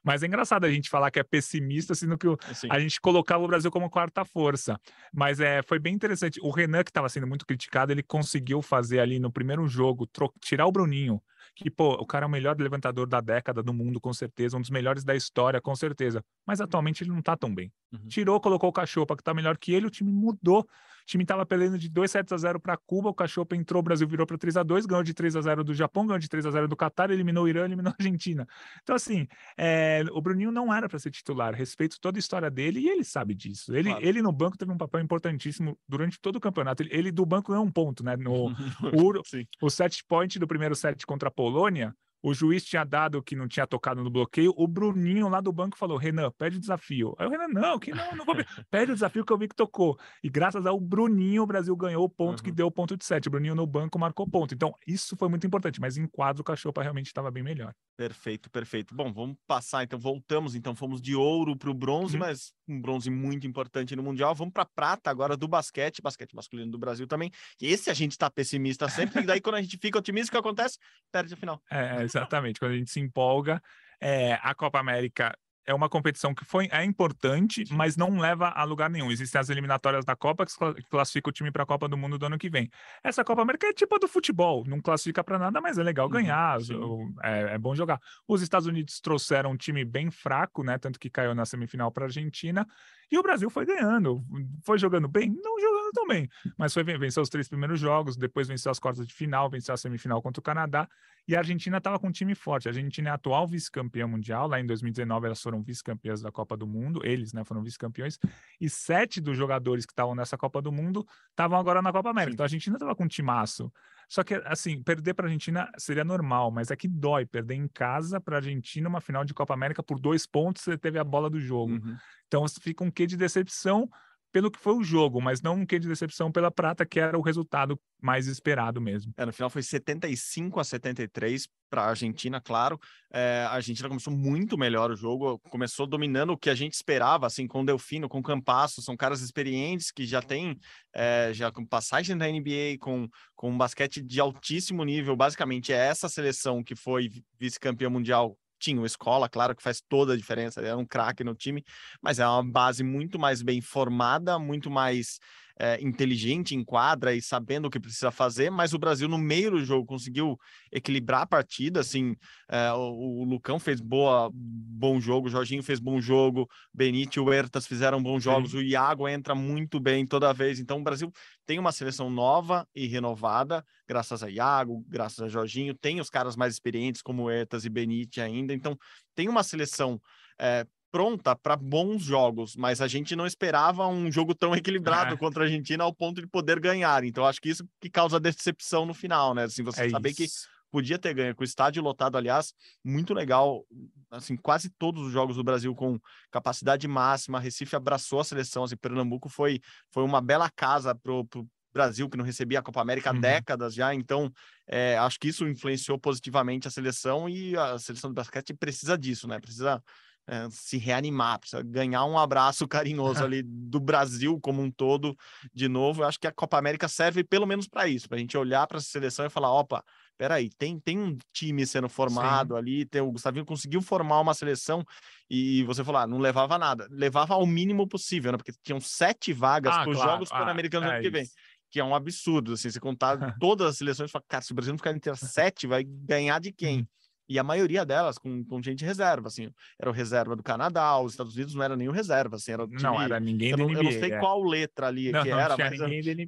Mas é engraçado a gente falar que é pessimista, sendo que o- a gente colocava o Brasil como quarta força. Mas é, foi bem interessante. O Renan, que estava sendo muito criticado, ele conseguiu fazer ali no primeiro jogo, tirar o Bruninho, que, pô, o cara é o melhor levantador da década do mundo, com certeza, um dos melhores da história, com certeza. Mas atualmente ele não tá tão bem. Uhum. Tirou, colocou o Cachopa, que tá melhor que ele, o time mudou. O time tava perdendo de 2 sets a 0 para Cuba, o Cachopa entrou, o Brasil virou para 3 a 2 ganhou de 3 a 0 do Japão, ganhou de 3 a 0 do Catar, eliminou o Irã, eliminou a Argentina. Então, assim, é, o Bruninho não era para ser titular, respeito toda a história dele e ele sabe disso. Ele, Claro. ele no banco teve um papel importantíssimo durante todo o campeonato. Ele, ele do banco ganhou um ponto, né? No, o, o set point do primeiro set contra a Polônia, Полония o juiz tinha dado que não tinha tocado no bloqueio, o Bruninho lá do banco falou, Renan, pede o desafio. Aí o Renan, não, que não, não vou. Pede o desafio que eu vi que tocou. E graças ao Bruninho, o Brasil ganhou o ponto que Uhum. deu o ponto de set. O Bruninho no banco marcou ponto. Então, isso foi muito importante, mas em quadro o Cachopa realmente estava bem melhor. Perfeito, perfeito. Bom, vamos passar, então voltamos, então fomos de ouro para o bronze, Uhum. mas um bronze muito importante no Mundial. Vamos para prata agora do basquete, basquete masculino do Brasil também. E esse a gente está pessimista sempre, e daí quando a gente fica otimista, o que acontece? Perde a final. É, exatamente. Quando a gente se empolga, é, a Copa América é uma competição que foi, é importante, mas não leva a lugar nenhum. Existem as eliminatórias da Copa que cla- que classifica o time para a Copa do Mundo do ano que vem. Essa Copa América é tipo a do futebol, não classifica para nada, mas é legal Uhum, ganhar, o- é, é bom jogar. Os Estados Unidos trouxeram um time bem fraco, né? Tanto que caiu na semifinal para a Argentina. E o Brasil foi ganhando. Foi jogando bem? Não jogando tão bem. Mas foi ven- venceu os três primeiros jogos, depois venceu as quartas de final, venceu a semifinal contra o Canadá. E a Argentina estava com um time forte. A Argentina é a atual vice-campeã mundial. Lá em 2019 elas foram vice-campeãs da Copa do Mundo. Eles, né, foram vice-campeões. E sete dos jogadores que estavam nessa Copa do Mundo estavam agora na Copa América. Sim. Então a Argentina estava com um timaço. Só que, assim, perder para a Argentina seria normal, mas é que dói perder em casa para a Argentina uma final de Copa América por dois pontos. Você teve a bola do jogo. Uhum. Então fica um quê de decepção pelo que foi o jogo, mas não um quê de decepção pela prata, que era o resultado mais esperado mesmo. É, no final foi 75 a 73 para a Argentina, claro. É, a Argentina começou muito melhor o jogo, começou dominando o que a gente esperava, assim, com o Delfino, com o Campasso, são caras experientes que já têm é, já com passagem da NBA, com, com um basquete de altíssimo nível. Basicamente, é essa seleção que foi vice-campeã mundial. Tinha o Escola, claro que faz toda a diferença, é um craque no time, mas é uma base muito mais bem formada, muito mais é, inteligente em quadra e sabendo o que precisa fazer, mas o Brasil, no meio do jogo, conseguiu equilibrar a partida. Assim, é, o, o, Lucão fez boa, bom jogo, o Jorginho fez bom jogo, Benítez e o Hertas fizeram bons jogos, Sim. o Iago entra muito bem toda vez. Então, o Brasil tem uma seleção nova e renovada, graças a Iago, graças a Jorginho, tem os caras mais experientes como Hertas e Benítez ainda. Então, tem uma seleção. É, pronta para bons jogos, mas a gente não esperava um jogo tão equilibrado é. contra a Argentina ao ponto de poder ganhar. Então acho que isso que causa decepção no final, né? Assim, você é saber isso. que podia ter ganho com o estádio lotado, aliás, muito legal. Assim, quase todos os jogos do Brasil com capacidade máxima. Recife abraçou a seleção. Assim, Pernambuco foi foi uma bela casa pro, pro Brasil que não recebia a Copa América há uhum. décadas já. Então, é, acho que isso influenciou positivamente a seleção e a seleção do basquete precisa disso, né? Precisa é, se reanimar, precisa ganhar um abraço carinhoso ali do Brasil como um todo de novo. Eu acho que a Copa América serve pelo menos para isso, para a gente olhar para essa seleção e falar: opa, peraí, tem, tem um time sendo formado Sim. ali, tem, o Gustavinho conseguiu formar uma seleção e você falou, ah, não levava nada, levava ao mínimo possível, né? Porque tinham sete vagas ah, para os claro. Jogos ah, Pan-Americanos é ano que vem. Que é um absurdo, assim, você contar todas as seleções, fala, cara, se o Brasil não ficar entre as sete, vai ganhar de quem? E a maioria delas com, com gente reserva, assim. Era o reserva do Canadá, os Estados Unidos não era nenhum reserva, assim. Era não, era ninguém eu, do NBA, eu não sei é. qual letra ali não, que não era, mas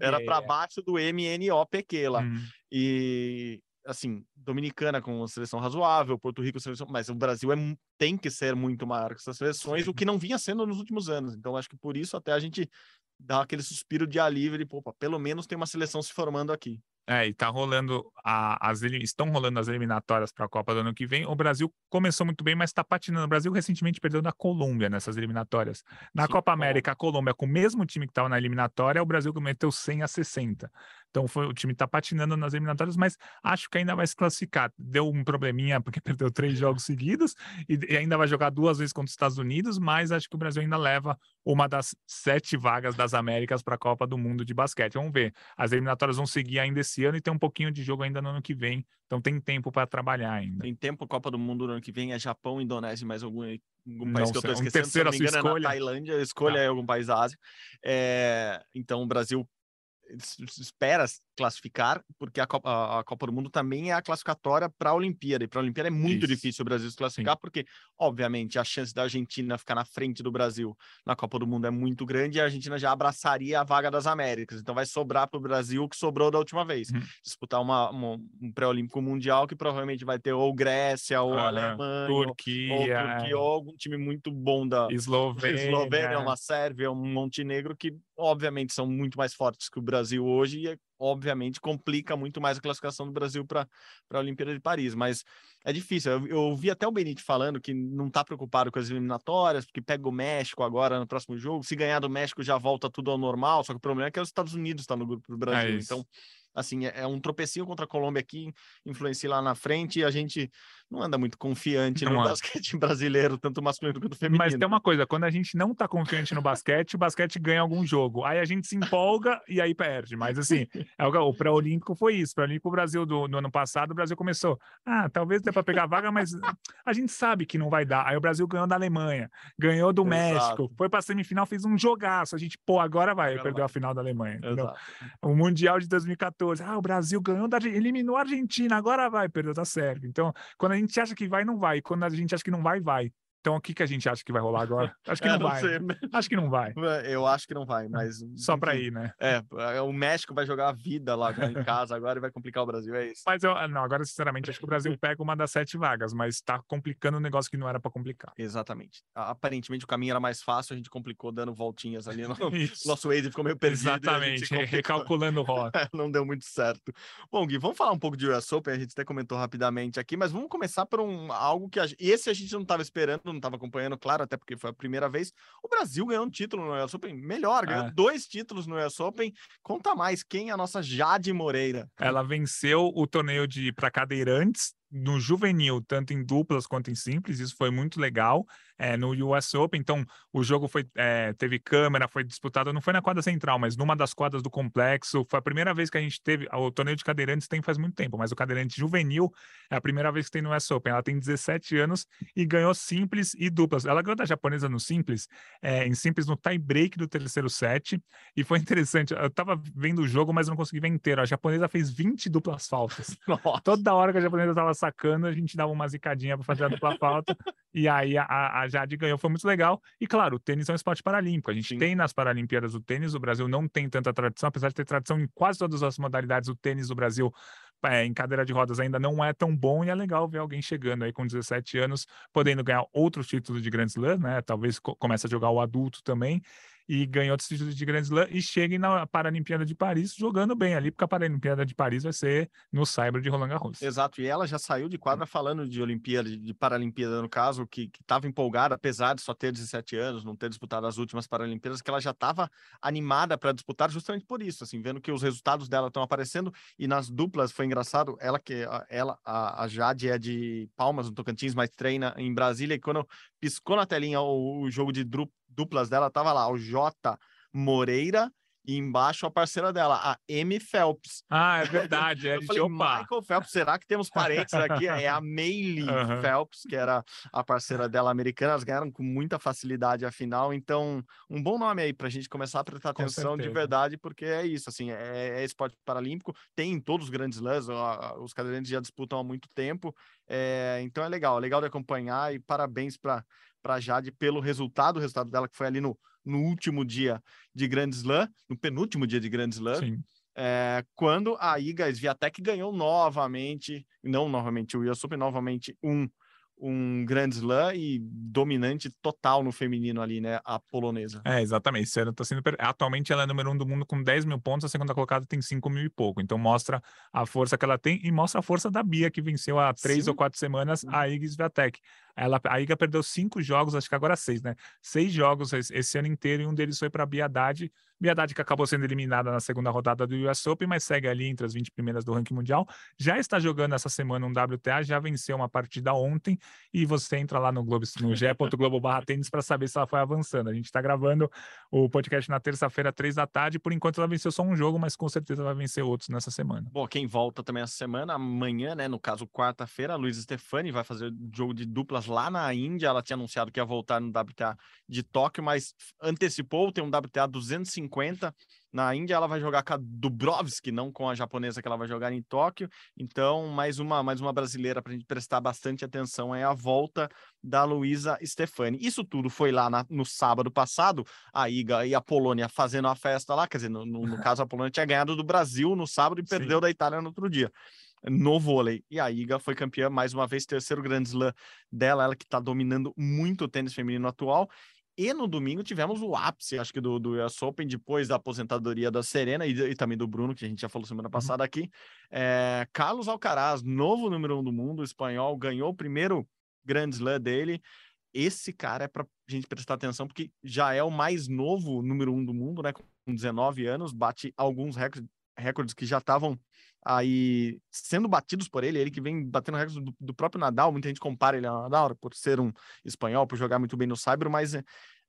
era para é. baixo do MNOPQ lá. Hum. E, assim, Dominicana com uma seleção razoável, Porto Rico seleção, mas o Brasil é, tem que ser muito maior que essas seleções, o que não vinha sendo nos últimos anos. Então, acho que por isso até a gente dá aquele suspiro de alívio de, pô, pelo menos tem uma seleção se formando aqui. É, e tá rolando a, as estão rolando as eliminatórias para a Copa do ano que vem. O Brasil começou muito bem, mas está patinando. O Brasil recentemente perdeu na Colômbia nessas eliminatórias. Na Copa América, a Colômbia com o mesmo time que estava na eliminatória, o Brasil meteu 100 a 60. Então foi, o time está patinando nas eliminatórias, mas acho que ainda vai se classificar. Deu um probleminha porque perdeu três jogos seguidos e, e ainda vai jogar duas vezes contra os Estados Unidos, mas acho que o Brasil ainda leva uma das sete vagas das Américas para a Copa do Mundo de basquete. Vamos ver. As eliminatórias vão seguir ainda esse ano e tem um pouquinho de jogo ainda no ano que vem. Então tem tempo para trabalhar ainda. Tem tempo Copa do Mundo no ano que vem, é Japão, Indonésia e mais algum, algum país não, que eu estou esquecendo. Um terceiro se não me engano, escolha. É na Tailândia, escolha ah. algum país da Ásia. É, então o Brasil espera classificar, porque a Copa, a Copa, do Mundo também é a classificatória para a Olimpíada, e para a Olimpíada é muito Isso. difícil o Brasil se classificar, Sim. porque, obviamente, a chance da Argentina ficar na frente do Brasil na Copa do Mundo é muito grande, e a Argentina já abraçaria a vaga das Américas, então vai sobrar para o Brasil o que sobrou da última vez, uhum. disputar uma, uma um pré-olímpico mundial que provavelmente vai ter ou Grécia, ou ah, Alemanha, Turquia, ou, ou, Turquia, ou algum time muito bom da Eslovênia, Eslovênia uma Sérvia, um Montenegro, que obviamente são muito mais fortes que o Brasil hoje e obviamente complica muito mais a classificação do Brasil para a Olimpíada de Paris, mas é difícil. Eu, eu vi até o Benite falando que não está preocupado com as eliminatórias, porque pega o México agora no próximo jogo. Se ganhar do México já volta tudo ao normal, só que o problema é que os Estados Unidos está no grupo do Brasil. É então, assim, é, é, um tropecinho contra a Colômbia aqui, influencia lá na frente e a gente não anda muito confiante não no é. basquete brasileiro, tanto masculino quanto feminino. Mas tem uma coisa, quando a gente não tá confiante no basquete, o basquete ganha algum jogo. Aí a gente se empolga e aí perde. Mas assim, é o, o pré-olímpico foi isso. Pré-olímpico Brasil do, do, ano passado, o Brasil começou, ah, talvez dê para pegar vaga, mas a gente sabe que não vai dar. Aí o Brasil ganhou da Alemanha, ganhou do Exato. México, foi para semifinal, fez um jogaço. A gente, pô, agora vai, agora perdeu a final da Alemanha. O Mundial de 2014, ah, o Brasil ganhou da eliminou a Argentina, agora vai, perdeu da Sérvia. Então, quando a gente acha que vai, não vai. Quando a gente acha que não vai, vai. Então, o que, que a gente acha que vai rolar agora? Acho que não, não vai. Sei. Acho que não vai. Eu acho que não vai, mas. Só para ir, né? É, é, o México vai jogar a vida lá em casa agora e vai complicar o Brasil, é isso. Mas eu, não, agora, sinceramente, acho que o Brasil pega uma das sete vagas, mas está complicando um negócio que não era para complicar. Exatamente. Aparentemente o caminho era mais fácil, a gente complicou dando voltinhas ali. No... Nosso Waze ficou meio perdido. Exatamente, recalculando rota. É, não deu muito certo. Bom, Gui, vamos falar um pouco de US Open, a gente até comentou rapidamente aqui, mas vamos começar por um, algo que. A... Esse a gente não estava esperando, não estava acompanhando, claro até porque foi a primeira vez. O Brasil ganhou um título no US Open, melhor, ganhou é. dois títulos no US Open. Conta mais, quem é a nossa Jade Moreira? Ela venceu o torneio de para cadeirantes no juvenil, tanto em duplas quanto em simples, isso foi muito legal. É, no US Open. Então, o jogo foi é, teve câmera, foi disputado, não foi na quadra central, mas numa das quadras do complexo. Foi a primeira vez que a gente teve. O torneio de cadeirantes tem faz muito tempo, mas o cadeirante juvenil é a primeira vez que tem no US Open. Ela tem 17 anos e ganhou simples e duplas. Ela ganhou da japonesa no simples, é, em simples no tie break do terceiro set. E foi interessante. Eu tava vendo o jogo, mas não consegui ver inteiro. A japonesa fez 20 duplas faltas. Nossa. Toda hora que a japonesa tava sacando, a gente dava uma zicadinha para fazer a dupla falta. e aí a, a Jade ganhou, foi muito legal. E claro, o tênis é um esporte paralímpico. A gente Sim. tem nas Paralimpíadas o tênis, o Brasil não tem tanta tradição, apesar de ter tradição em quase todas as modalidades, o tênis do Brasil é, em cadeira de rodas ainda não é tão bom e é legal ver alguém chegando aí com 17 anos, podendo ganhar outros títulos de Grand Slam, né? Talvez comece a jogar o adulto também e ganhou outros títulos de Grand Slam e cheguem na Paralimpíada de Paris jogando bem ali, porque a Paralimpíada de Paris vai ser no Cyber de Roland Garros. Exato, e ela já saiu de quadra falando de Olimpíada, de Paralimpíada no caso, que estava empolgada, apesar de só ter 17 anos, não ter disputado as últimas Paralimpíadas, que ela já estava animada para disputar justamente por isso, assim, vendo que os resultados dela estão aparecendo e nas duplas foi engraçado, ela que ela a, a Jade é de Palmas no Tocantins, mas treina em Brasília e quando piscou na telinha o, o jogo de duplas dela, tava lá o J Moreira e embaixo a parceira dela, a M Phelps. Ah, é verdade. É eu falei, Michael Phelps, será que temos parentes aqui? É a Meili uhum. Phelps, que era a parceira dela americana. Elas ganharam com muita facilidade a final. Então, um bom nome aí para a gente começar a prestar com atenção certeza. de verdade, porque é isso, assim, é, é esporte paralímpico. Tem em todos os grandes lãs, os cadeirantes já disputam há muito tempo. É, então é legal, legal de acompanhar e parabéns para para Jade pelo resultado, o resultado dela que foi ali no, no último dia de Grand Slam, no penúltimo dia de Grand Slam, é, quando a Iga Swiatek ganhou novamente, não novamente o US Open, novamente um um grande slam e dominante total no feminino ali, né? A polonesa. É, exatamente. Ela tá sendo... Atualmente ela é número um do mundo com 10 mil pontos, a segunda colocada tem 5 mil e pouco. Então mostra a força que ela tem e mostra a força da Bia, que venceu há três Sim. ou quatro semanas a Iga Swiatek. Ela, a Iga perdeu cinco jogos, acho que agora seis, né? Seis jogos esse ano inteiro e um deles foi para a Bia Haddad. Bia Haddad que acabou sendo eliminada na segunda rodada do US Open, mas segue ali entre as 20 primeiras do ranking mundial. Já está jogando essa semana um WTA, já venceu uma partida ontem e você entra lá no Globo, no ge.globo barra tênis para saber se ela foi avançando. A gente está gravando o podcast na terça-feira, três da tarde. Por enquanto ela venceu só um jogo, mas com certeza vai vencer outros nessa semana. Bom, quem volta também essa semana, amanhã, né? No caso, quarta-feira, a Luiz Stefani vai fazer jogo de duplas lá na Índia. Ela tinha anunciado que ia voltar no WTA de Tóquio, mas antecipou, tem um WTA 250 na Índia ela vai jogar com a Dubrovski, não com a japonesa que ela vai jogar em Tóquio. Então, mais uma, mais uma brasileira para a gente prestar bastante atenção é a volta da Luísa Stefani. Isso tudo foi lá na, no sábado passado, a Iga e a Polônia fazendo a festa lá, quer dizer, no, no, no caso a Polônia tinha ganhado do Brasil no sábado e perdeu Sim. da Itália no outro dia no vôlei. E a Iga foi campeã mais uma vez, terceiro grande slam dela, ela que está dominando muito o tênis feminino atual. E no domingo tivemos o ápice, acho que do, do US Open, depois da aposentadoria da Serena e, e também do Bruno, que a gente já falou semana uhum. passada aqui. É, Carlos Alcaraz, novo número um do mundo, espanhol, ganhou o primeiro Grand Slam dele. Esse cara é para a gente prestar atenção, porque já é o mais novo número um do mundo, né? Com 19 anos, bate alguns recordes, recordes que já estavam aí sendo batidos por ele, ele que vem batendo recordes do, do, próprio Nadal, muita gente compara ele ao Nadal por ser um espanhol, por jogar muito bem no Cyber, mas eh,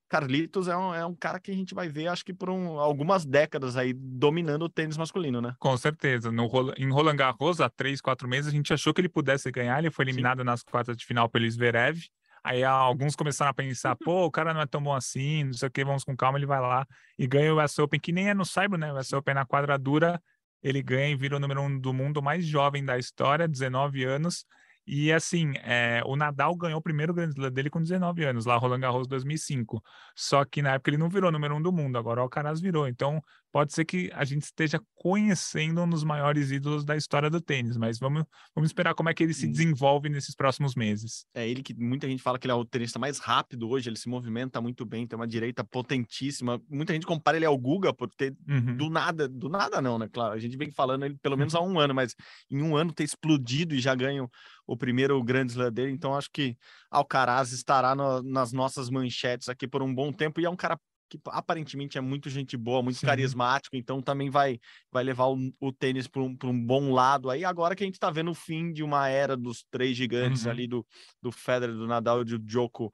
Carlitos é um, é um cara que a gente vai ver, acho que por um, algumas décadas aí, dominando o tênis masculino, né? Com certeza. No, em Roland Garros, há três, quatro meses, a gente achou que ele pudesse ganhar, ele foi eliminado Sim. nas quartas de final pelo Zverev, Aí alguns começaram a pensar, pô, o cara não é tão bom assim, não sei o que, vamos com calma, ele vai lá e ganha o US Open, que nem é no Cyber, né? O US Open na quadradura ele ganha e vira o número um do mundo mais jovem da história, 19 anos. E assim, é, o Nadal ganhou o primeiro Grand Slam dele com 19 anos, lá Roland Garros 2005. Só que na época ele não virou número um do mundo, agora o Alcaraz virou. Então pode ser que a gente esteja conhecendo um dos maiores ídolos da história do tênis, mas vamos, vamos esperar como é que ele se desenvolve nesses próximos meses. É ele que muita gente fala que ele é o tenista mais rápido hoje, ele se movimenta muito bem, tem uma direita potentíssima. Muita gente compara ele ao Guga por ter uhum. do nada, do nada não, né? Claro, a gente vem falando ele pelo menos há um ano, mas em um ano ter explodido e já ganho o primeiro grande slam dele, então acho que Alcaraz estará no, nas nossas manchetes aqui por um bom tempo e é um cara que aparentemente é muito gente boa, muito Sim. carismático, então também vai, vai levar o, o tênis para um, um bom lado. Aí agora que a gente está vendo o fim de uma era dos três gigantes uhum. ali, do, do Federer, do Nadal e do Djoko,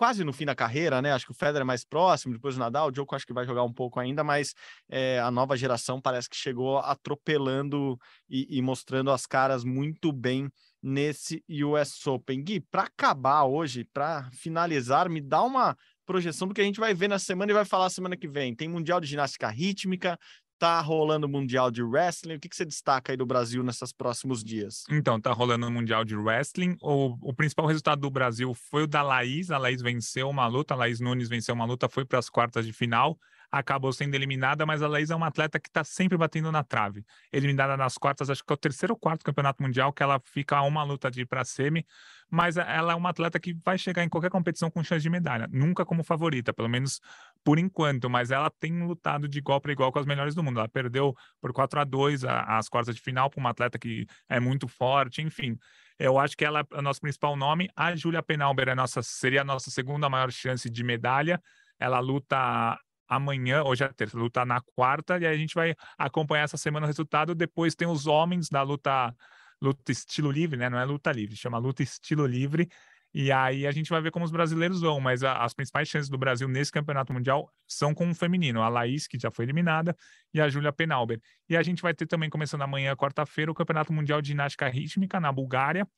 quase no fim da carreira, né? Acho que o Federer é mais próximo, depois o Nadal, o Djokovic acho que vai jogar um pouco ainda, mas é, a nova geração parece que chegou atropelando e, e mostrando as caras muito bem nesse US Open. Gui, para acabar hoje, para finalizar, me dá uma projeção do que a gente vai ver na semana e vai falar semana que vem. Tem Mundial de Ginástica Rítmica, tá rolando o Mundial de Wrestling. O que, que você destaca aí do Brasil nesses próximos dias? Então, tá rolando o Mundial de Wrestling. O, o principal resultado do Brasil foi o da Laís. A Laís venceu uma luta, a Laís Nunes venceu uma luta, foi para as quartas de final acabou sendo eliminada, mas a Laís é uma atleta que está sempre batendo na trave. Eliminada nas quartas, acho que é o terceiro ou quarto campeonato mundial que ela fica a uma luta de ir para semi, mas ela é uma atleta que vai chegar em qualquer competição com chance de medalha, nunca como favorita, pelo menos por enquanto, mas ela tem lutado de igual para igual com as melhores do mundo. Ela perdeu por 4 a 2 as quartas de final para uma atleta que é muito forte, enfim. Eu acho que ela é o nosso principal nome. A Júlia Penalber é nossa, seria a nossa segunda maior chance de medalha. Ela luta amanhã, hoje é terça, luta na quarta, e aí a gente vai acompanhar essa semana o resultado. Depois tem os homens da luta, luta estilo livre, né? Não é luta livre, chama luta estilo livre. E aí a gente vai ver como os brasileiros vão, mas a, as principais chances do Brasil nesse campeonato mundial são com o feminino, a Laís, que já foi eliminada, e a Júlia Penalber. E a gente vai ter também, começando amanhã, quarta-feira, o Campeonato Mundial de Ginástica Rítmica na Bulgária,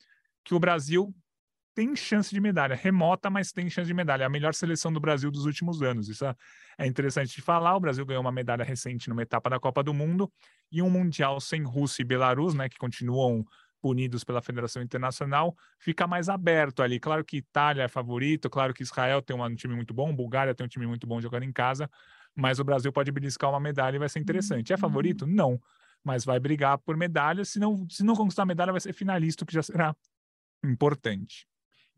que o Brasil tem chance de medalha, remota, mas tem chance de medalha. É a melhor seleção do Brasil dos últimos anos. Isso é interessante de falar. O Brasil ganhou uma medalha recente numa etapa da Copa do Mundo e um Mundial sem Rússia e Belarus, né, que continuam punidos pela Federação Internacional, fica mais aberto ali. Claro que Itália é favorito, claro que Israel tem um time muito bom, Bulgária tem um time muito bom jogando em casa, mas o Brasil pode beliscar uma medalha e vai ser interessante. É favorito? Não, mas vai brigar por medalha. Se não, se não conquistar a medalha, vai ser finalista, o que já será importante.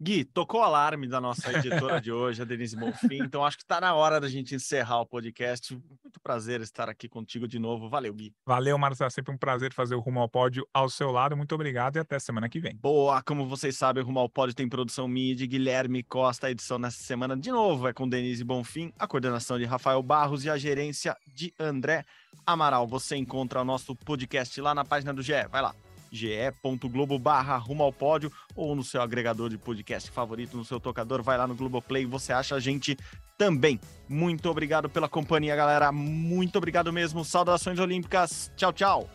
Gui, tocou o alarme da nossa editora de hoje, a Denise Bonfim, então acho que está na hora da gente encerrar o podcast. Muito prazer estar aqui contigo de novo. Valeu, Gui. Valeu, Marcelo. É sempre um prazer fazer o Rumo ao Pódio ao seu lado. Muito obrigado e até semana que vem. Boa, como vocês sabem, o Rumo ao Pódio tem produção minha de Guilherme Costa. A edição nessa semana, de novo, é com Denise Bonfim, a coordenação de Rafael Barros e a gerência de André Amaral. Você encontra o nosso podcast lá na página do GE. Vai lá ge.globo barra rumo ao pódio ou no seu agregador de podcast favorito, no seu tocador, vai lá no Globoplay, você acha a gente também. Muito obrigado pela companhia, galera. Muito obrigado mesmo. Saudações olímpicas. Tchau, tchau.